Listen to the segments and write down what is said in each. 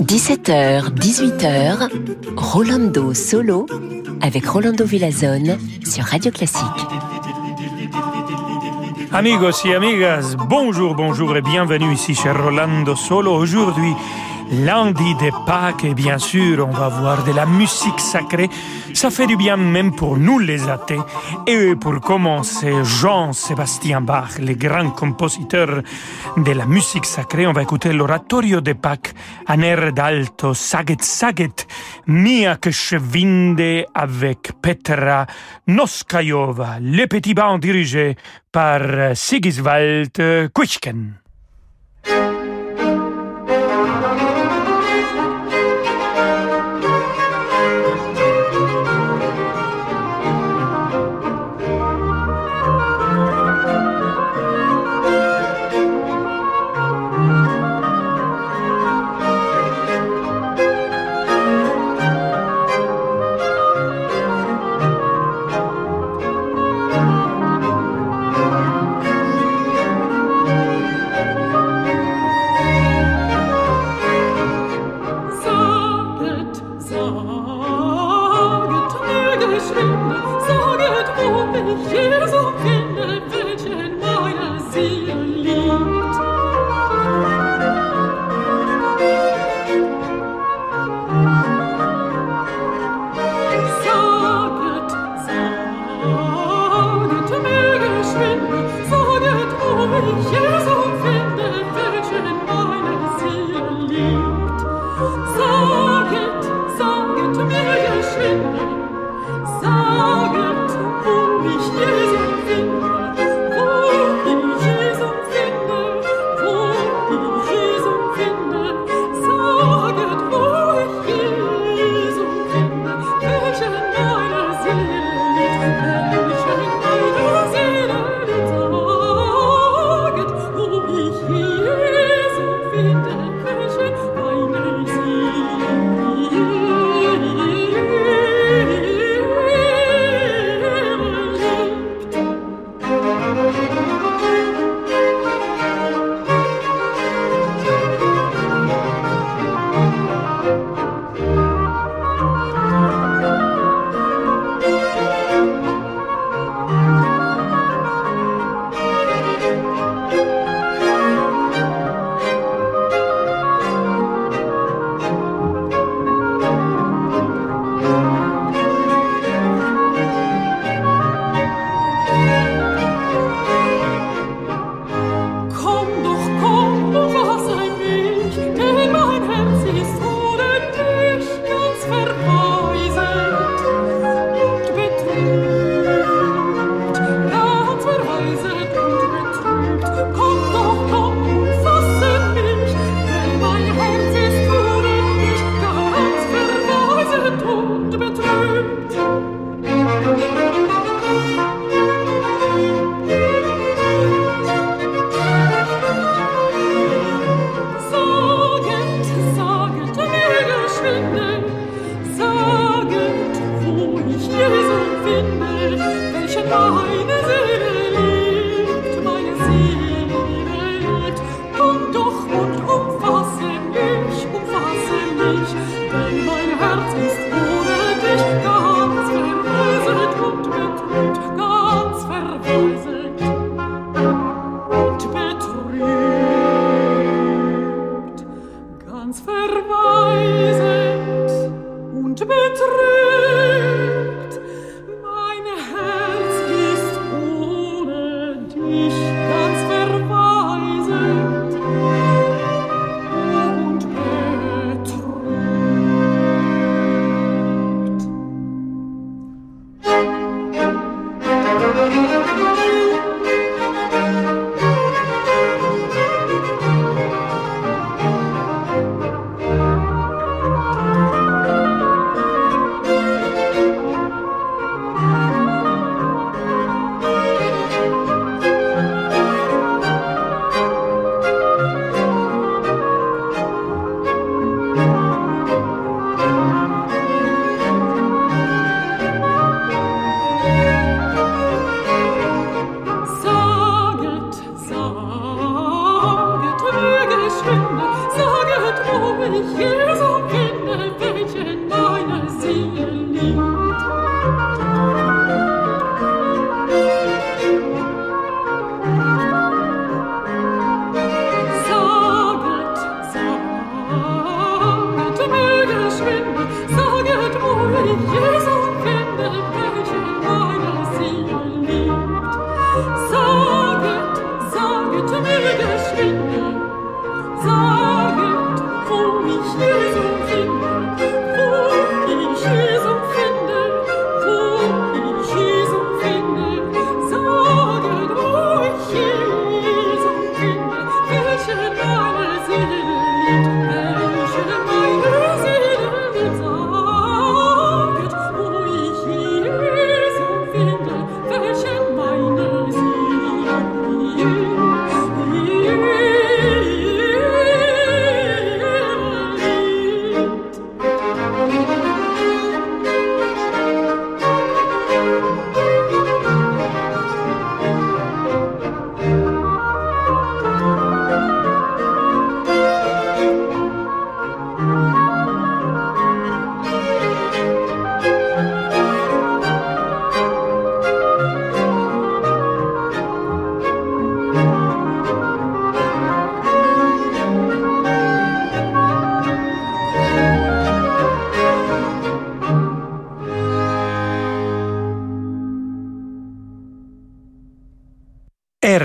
17h, 18h, Rolando Solo avec Rolando Villazone sur Radio Classique. Amigos et amigas, bonjour, bonjour et bienvenue ici chez Rolando Solo. Aujourd'hui, lundi de Pâques et bien sûr, on va voir de la musique sacrée ça fait du bien même pour nous les athées. Et pour commencer, Jean-Sébastien Bach, le grand compositeur de la musique sacrée, on va écouter l'oratorio de Pâques, un air d'alto, saget saget, mia que vinde avec Petra Noskayova, le petit band dirigé par Sigiswald Kuchken.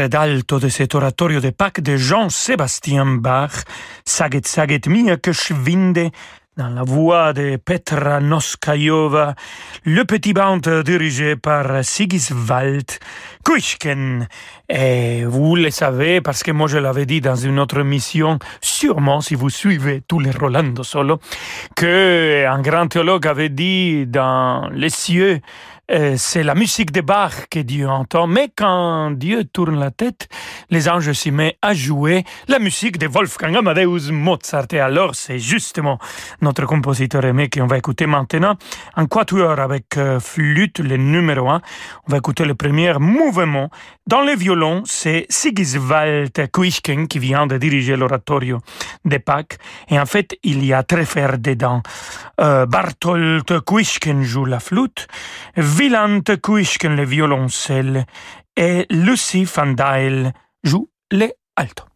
D'alto de cet oratorio de Pâques de Jean-Sébastien Bach, Saget Saget Mia que dans la voix de Petra Noskayova, le petit band dirigé par Sigiswald Kuishken. Et vous le savez, parce que moi je l'avais dit dans une autre mission, sûrement si vous suivez tous les Rolando Solo, que un grand théologue avait dit dans les cieux, c'est la musique de Bach que Dieu entend, mais quand Dieu tourne la tête, les anges s'y mettent à jouer la musique de Wolfgang Amadeus Mozart. Et alors, c'est justement notre compositeur aimé qu'on va écouter maintenant, en quatuor avec euh, flûte, le numéro un. On va écouter le premier mouvement. Dans le violon, c'est Sigiswald Kuishken qui vient de diriger l'oratorio de Pâques. Et en fait, il y a très fer dedans. Euh, Barthold Kuishken joue la flûte. Wieland Kuishken le violoncelle et Lucy Van Dyle joue les altos.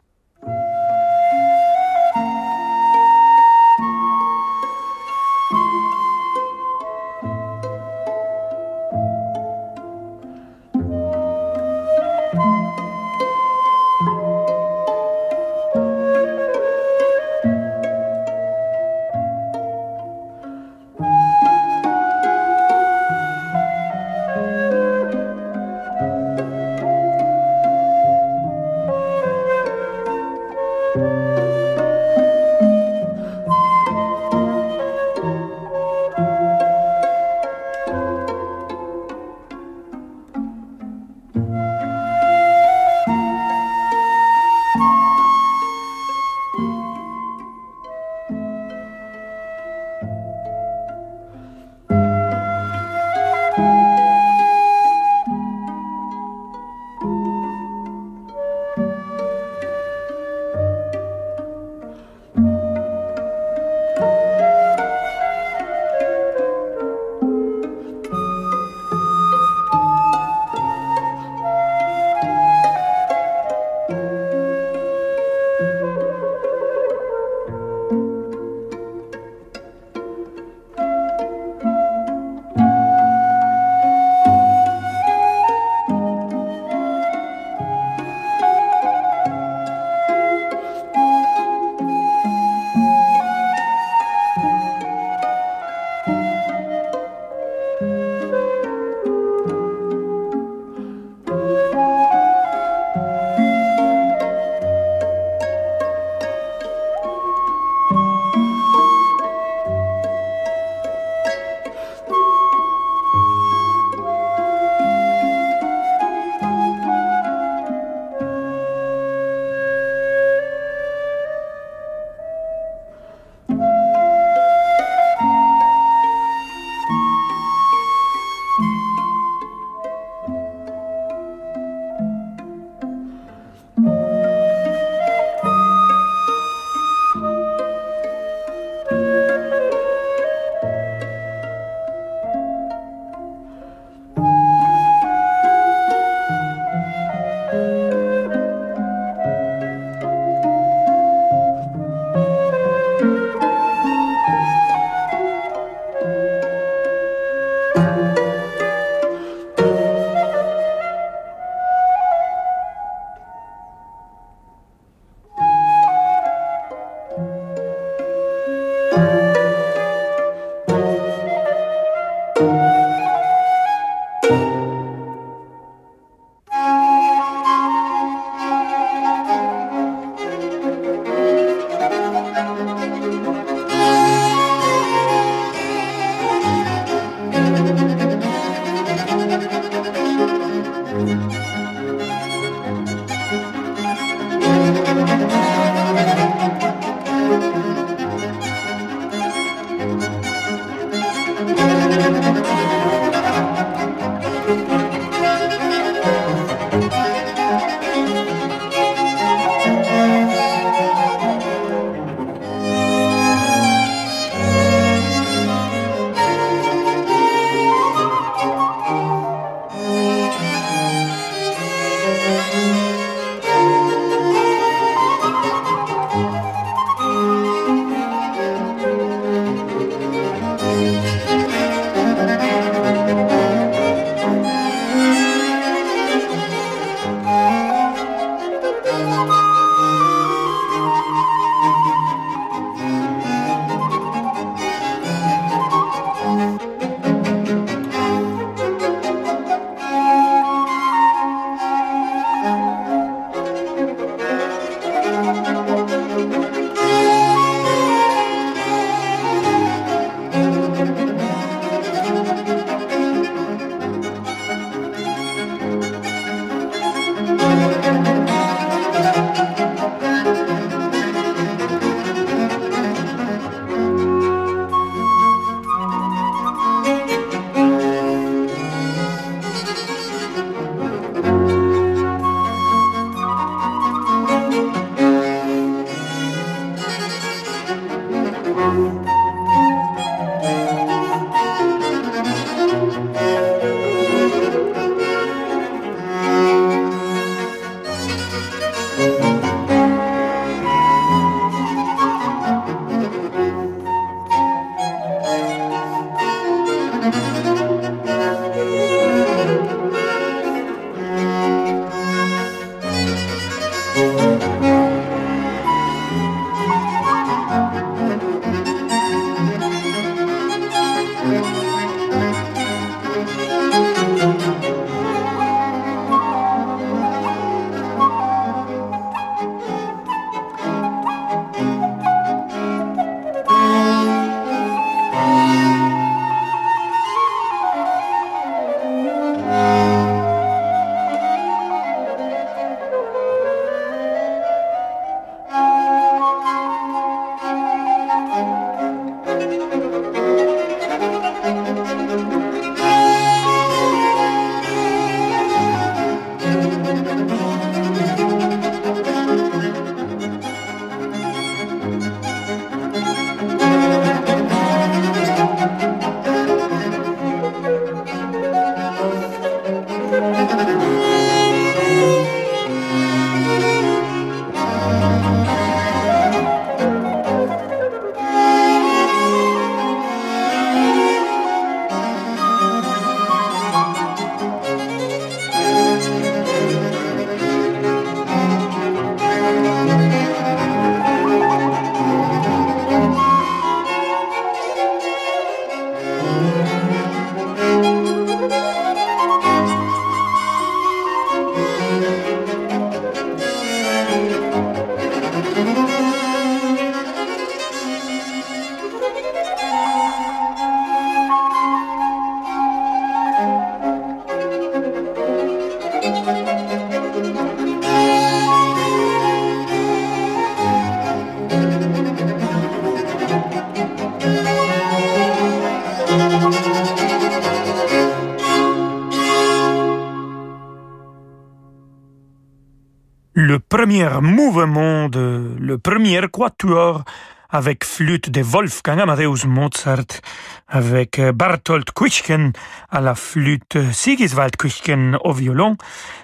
Premier mouvement de le premier quatuor avec flûte de Wolfgang Amadeus Mozart, avec euh, Barthold Kuichken à la flûte, Sigiswald Kuichken au violon,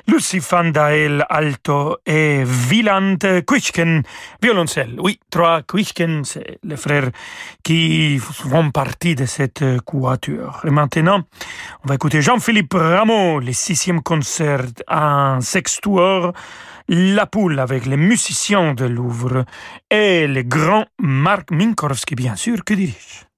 Lucy van Dael alto et Wieland Kuichken violoncelle. Oui, trois Kuichken, c'est les frères qui font partie de cette quatuor. Et maintenant, on va écouter Jean-Philippe Rameau, le sixième concert en sextuor la Poule avec les musiciens de Louvre et le grand Marc Minkowski, bien sûr, que dirige?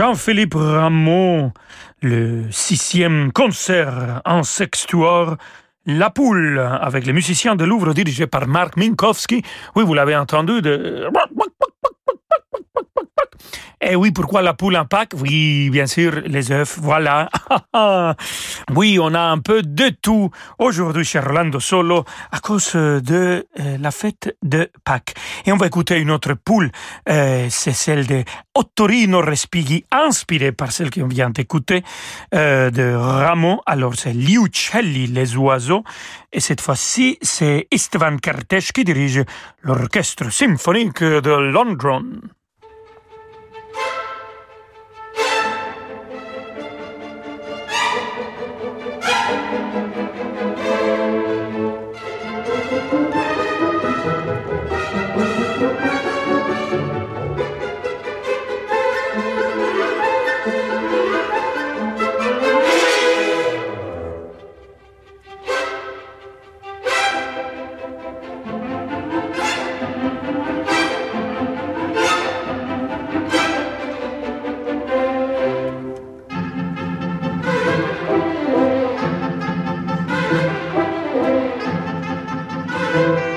Jean-Philippe Rameau, le sixième concert en sextuor La Poule, avec les musiciens de Louvre dirigés par Marc Minkowski. Oui, vous l'avez entendu. Et eh oui, pourquoi la poule en Pâques Oui, bien sûr, les œufs, voilà. oui, on a un peu de tout aujourd'hui chez Orlando Solo à cause de euh, la fête de Pâques. Et on va écouter une autre poule, euh, c'est celle de Ottorino Respighi, inspirée par celle qu'on vient d'écouter, euh, de Ramon. Alors c'est Liucelli, les oiseaux. Et cette fois-ci, c'est Istvan Kertész qui dirige l'orchestre symphonique de Londres.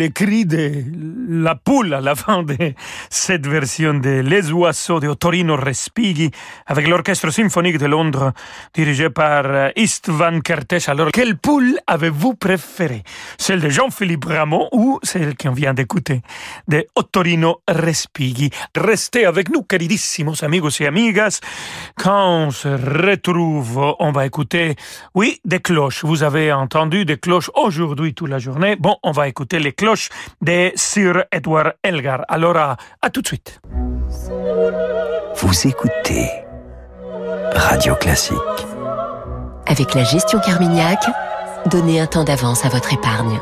Les cris de la poule à la fin de cette version de Les Oiseaux de Torino Respighi avec l'Orchestre symphonique de Londres dirigé par euh, Istvan Kertész. Alors, quelle poule avez-vous préférée? Celle de Jean-Philippe Rameau ou celle qu'on vient d'écouter de Ottorino Respighi? Restez avec nous, queridissimos amigos et amigas. Quand on se retrouve, on va écouter, oui, des cloches. Vous avez entendu des cloches aujourd'hui toute la journée. Bon, on va écouter les cloches de Sir Edward Elgar. Alors, à, à tout de suite. Vous écoutez Radio Classique. Avec la gestion Carmignac, donnez un temps d'avance à votre épargne.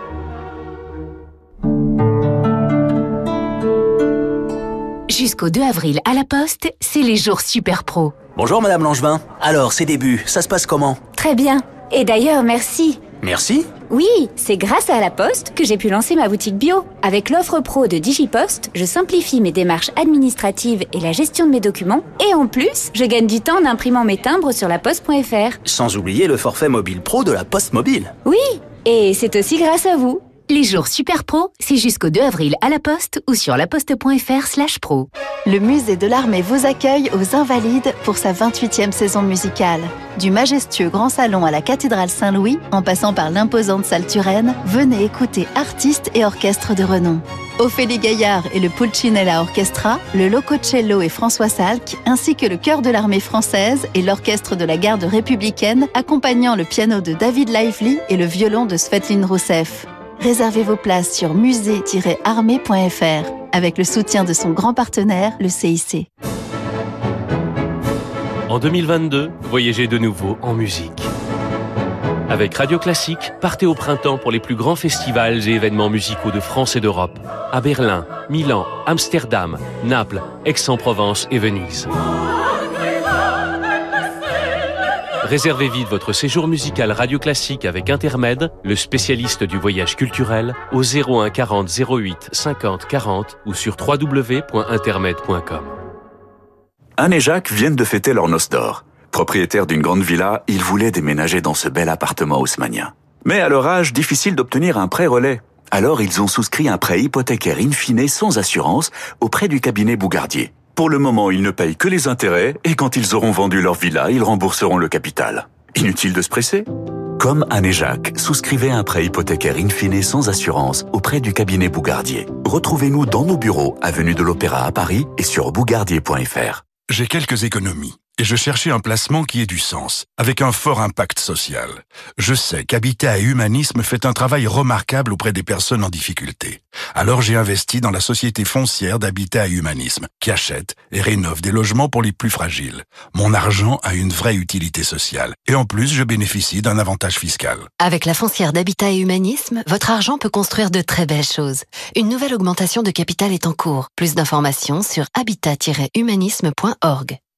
Jusqu'au 2 avril à la Poste, c'est les jours super pro. Bonjour Madame Langevin. Alors, ces débuts, ça se passe comment? Très bien. Et d'ailleurs, merci. Merci Oui, c'est grâce à la Poste que j'ai pu lancer ma boutique bio. Avec l'offre pro de DigiPost, je simplifie mes démarches administratives et la gestion de mes documents. Et en plus, je gagne du temps en imprimant mes timbres sur la poste.fr. Sans oublier le forfait mobile pro de la Poste Mobile. Oui, et c'est aussi grâce à vous. Les jours super pro, c'est jusqu'au 2 avril à la Poste ou sur laposte.fr slash pro. Le musée de l'armée vous accueille aux Invalides pour sa 28e saison musicale. Du majestueux Grand Salon à la cathédrale Saint-Louis, en passant par l'imposante salle Turenne, venez écouter artistes et orchestres de renom. Ophélie Gaillard et le Pulcinella Orchestra, le Lococello et François Salk, ainsi que le chœur de l'armée française et l'orchestre de la garde républicaine, accompagnant le piano de David Lively et le violon de Svetlin Rousseff. Réservez vos places sur musée-armée.fr avec le soutien de son grand partenaire, le CIC. En 2022, voyagez de nouveau en musique. Avec Radio Classique, partez au printemps pour les plus grands festivals et événements musicaux de France et d'Europe. À Berlin, Milan, Amsterdam, Naples, Aix-en-Provence et Venise. Réservez vite votre séjour musical Radio Classique avec Intermed, le spécialiste du voyage culturel, au 01 40 08 50 40 ou sur www.intermed.com. Anne et Jacques viennent de fêter leur noce d'or. Propriétaires d'une grande villa, ils voulaient déménager dans ce bel appartement haussmanien. Mais à leur âge, difficile d'obtenir un prêt relais. Alors ils ont souscrit un prêt hypothécaire in fine sans assurance auprès du cabinet Bougardier. Pour le moment, ils ne payent que les intérêts et quand ils auront vendu leur villa, ils rembourseront le capital. Inutile de se presser? Comme Anne et Jacques, souscrivez un prêt hypothécaire in fine sans assurance auprès du cabinet Bougardier. Retrouvez-nous dans nos bureaux, avenue de l'Opéra à Paris et sur bougardier.fr. J'ai quelques économies et je cherchais un placement qui ait du sens, avec un fort impact social. Je sais qu'Habitat et Humanisme fait un travail remarquable auprès des personnes en difficulté. Alors j'ai investi dans la société foncière d'Habitat et Humanisme, qui achète et rénove des logements pour les plus fragiles. Mon argent a une vraie utilité sociale, et en plus je bénéficie d'un avantage fiscal. Avec la foncière d'Habitat et Humanisme, votre argent peut construire de très belles choses. Une nouvelle augmentation de capital est en cours. Plus d'informations sur habitat-humanisme.org.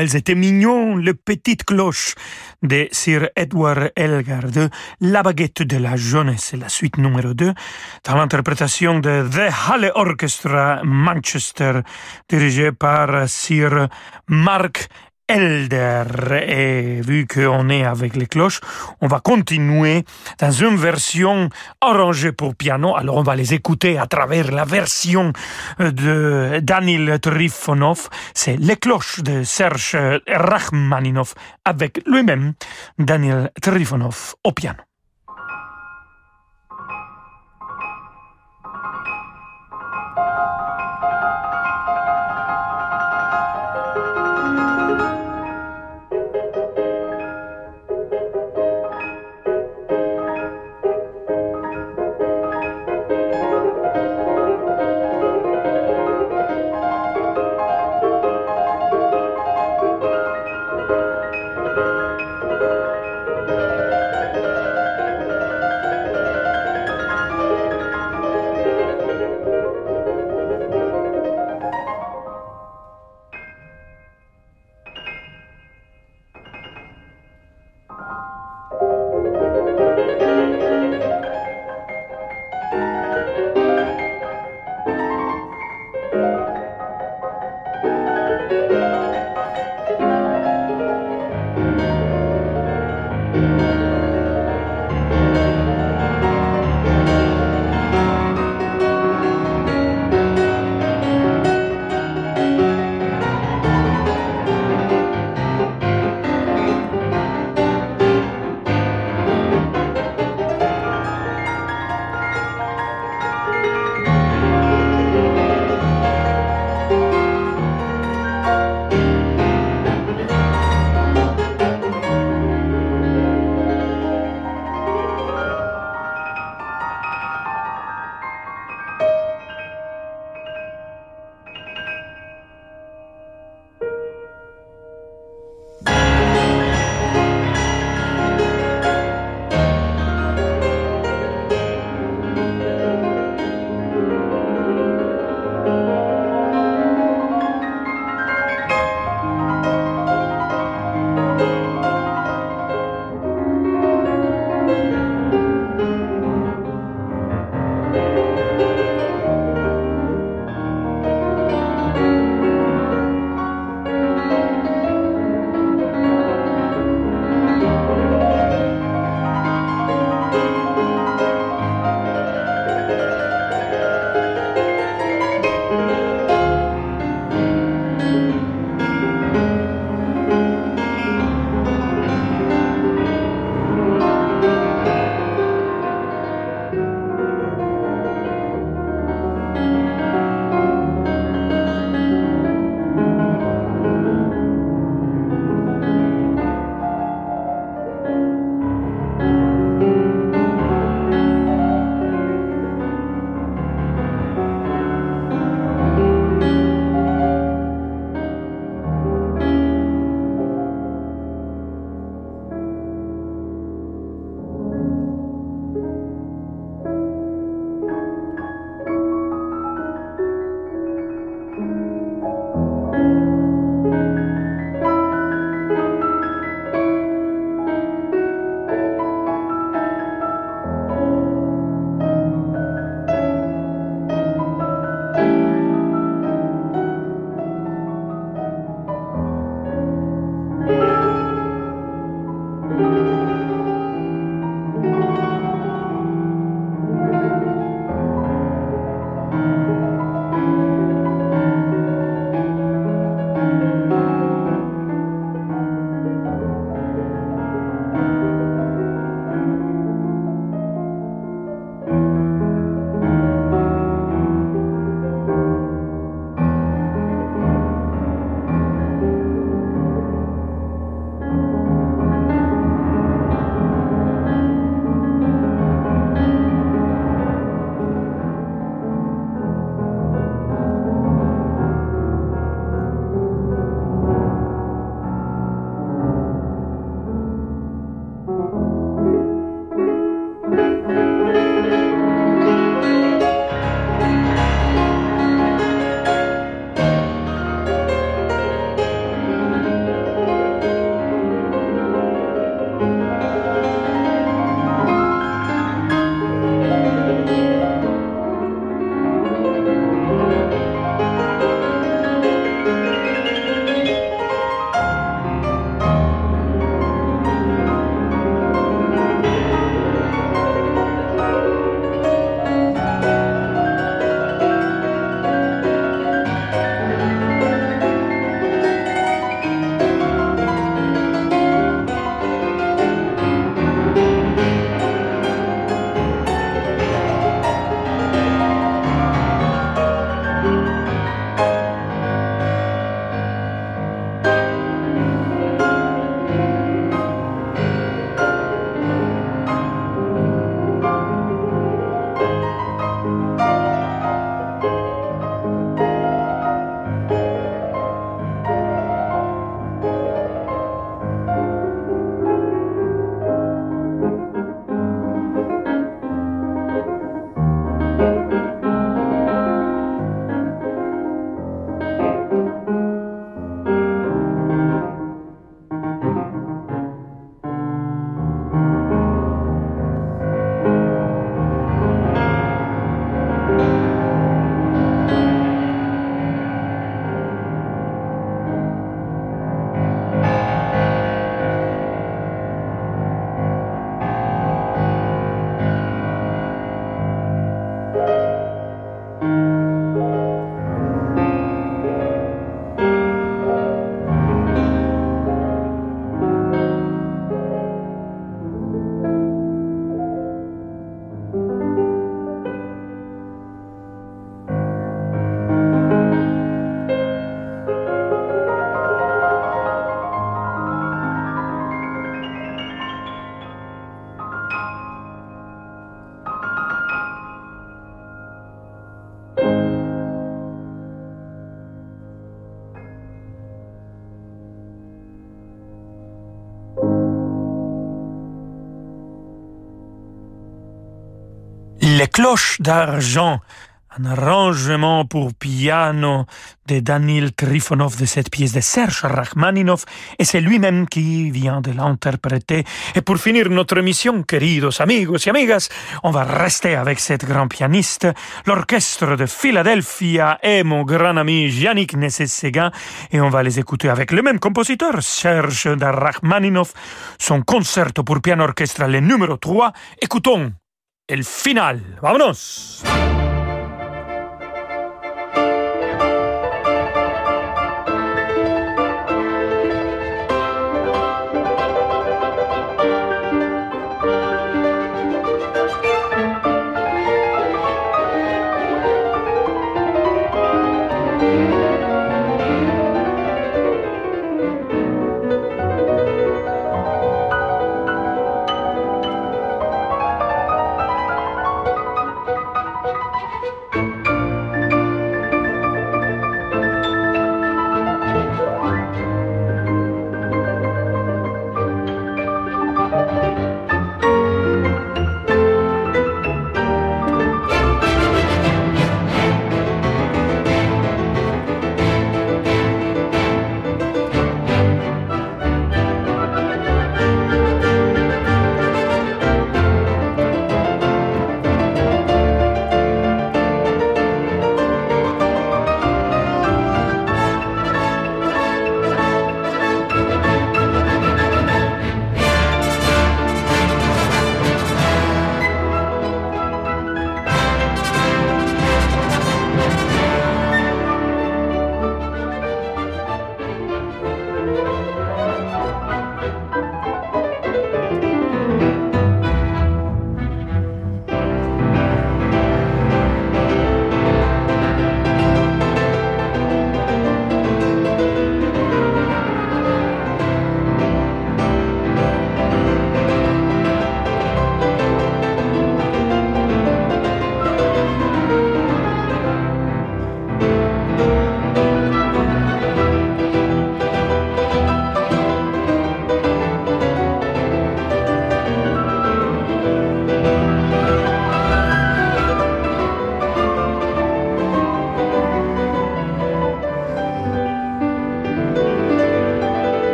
Elles étaient mignonnes, les petites cloches de Sir Edward Elgar de La baguette de la jeunesse, la suite numéro 2, dans l'interprétation de The Halle Orchestra Manchester, dirigé par Sir Mark Elder. Et vu qu'on est avec les cloches, on va continuer dans une version arrangée pour piano. Alors on va les écouter à travers la version de Daniel Trifonov. C'est les cloches de Serge Rachmaninov avec lui-même Daniel Trifonov au piano. Les cloches d'argent un arrangement pour piano de Daniel Trifonov de cette pièce de Serge Rachmaninov et c'est lui-même qui vient de l'interpréter. Et pour finir notre émission, queridos amigos y amigas, on va rester avec cette grand pianiste, l'orchestre de Philadelphia et mon grand ami Yannick Nesessegan et on va les écouter avec le même compositeur, Serge Rachmaninov, son concerto pour piano orchestral numéro 3. Écoutons el final. Vámonos!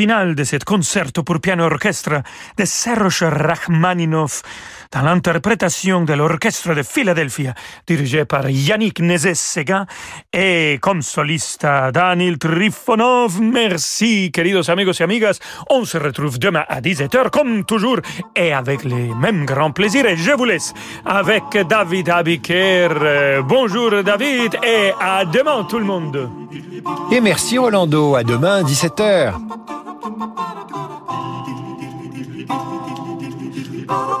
Voilà le final de cet concerto pour piano orchestre de Serge Rachmaninoff dans l'interprétation de l'orchestre de Philadelphie dirigé par Yannick Nezes-Séguin et comme soliste Daniel Trifonov. Merci, queridos amigos et amigas. On se retrouve demain à 17h comme toujours et avec les mêmes grands plaisirs. Et je vous laisse avec David Abiker. Bonjour David et à demain tout le monde. Et merci Rolando. À demain, 17h. Bye.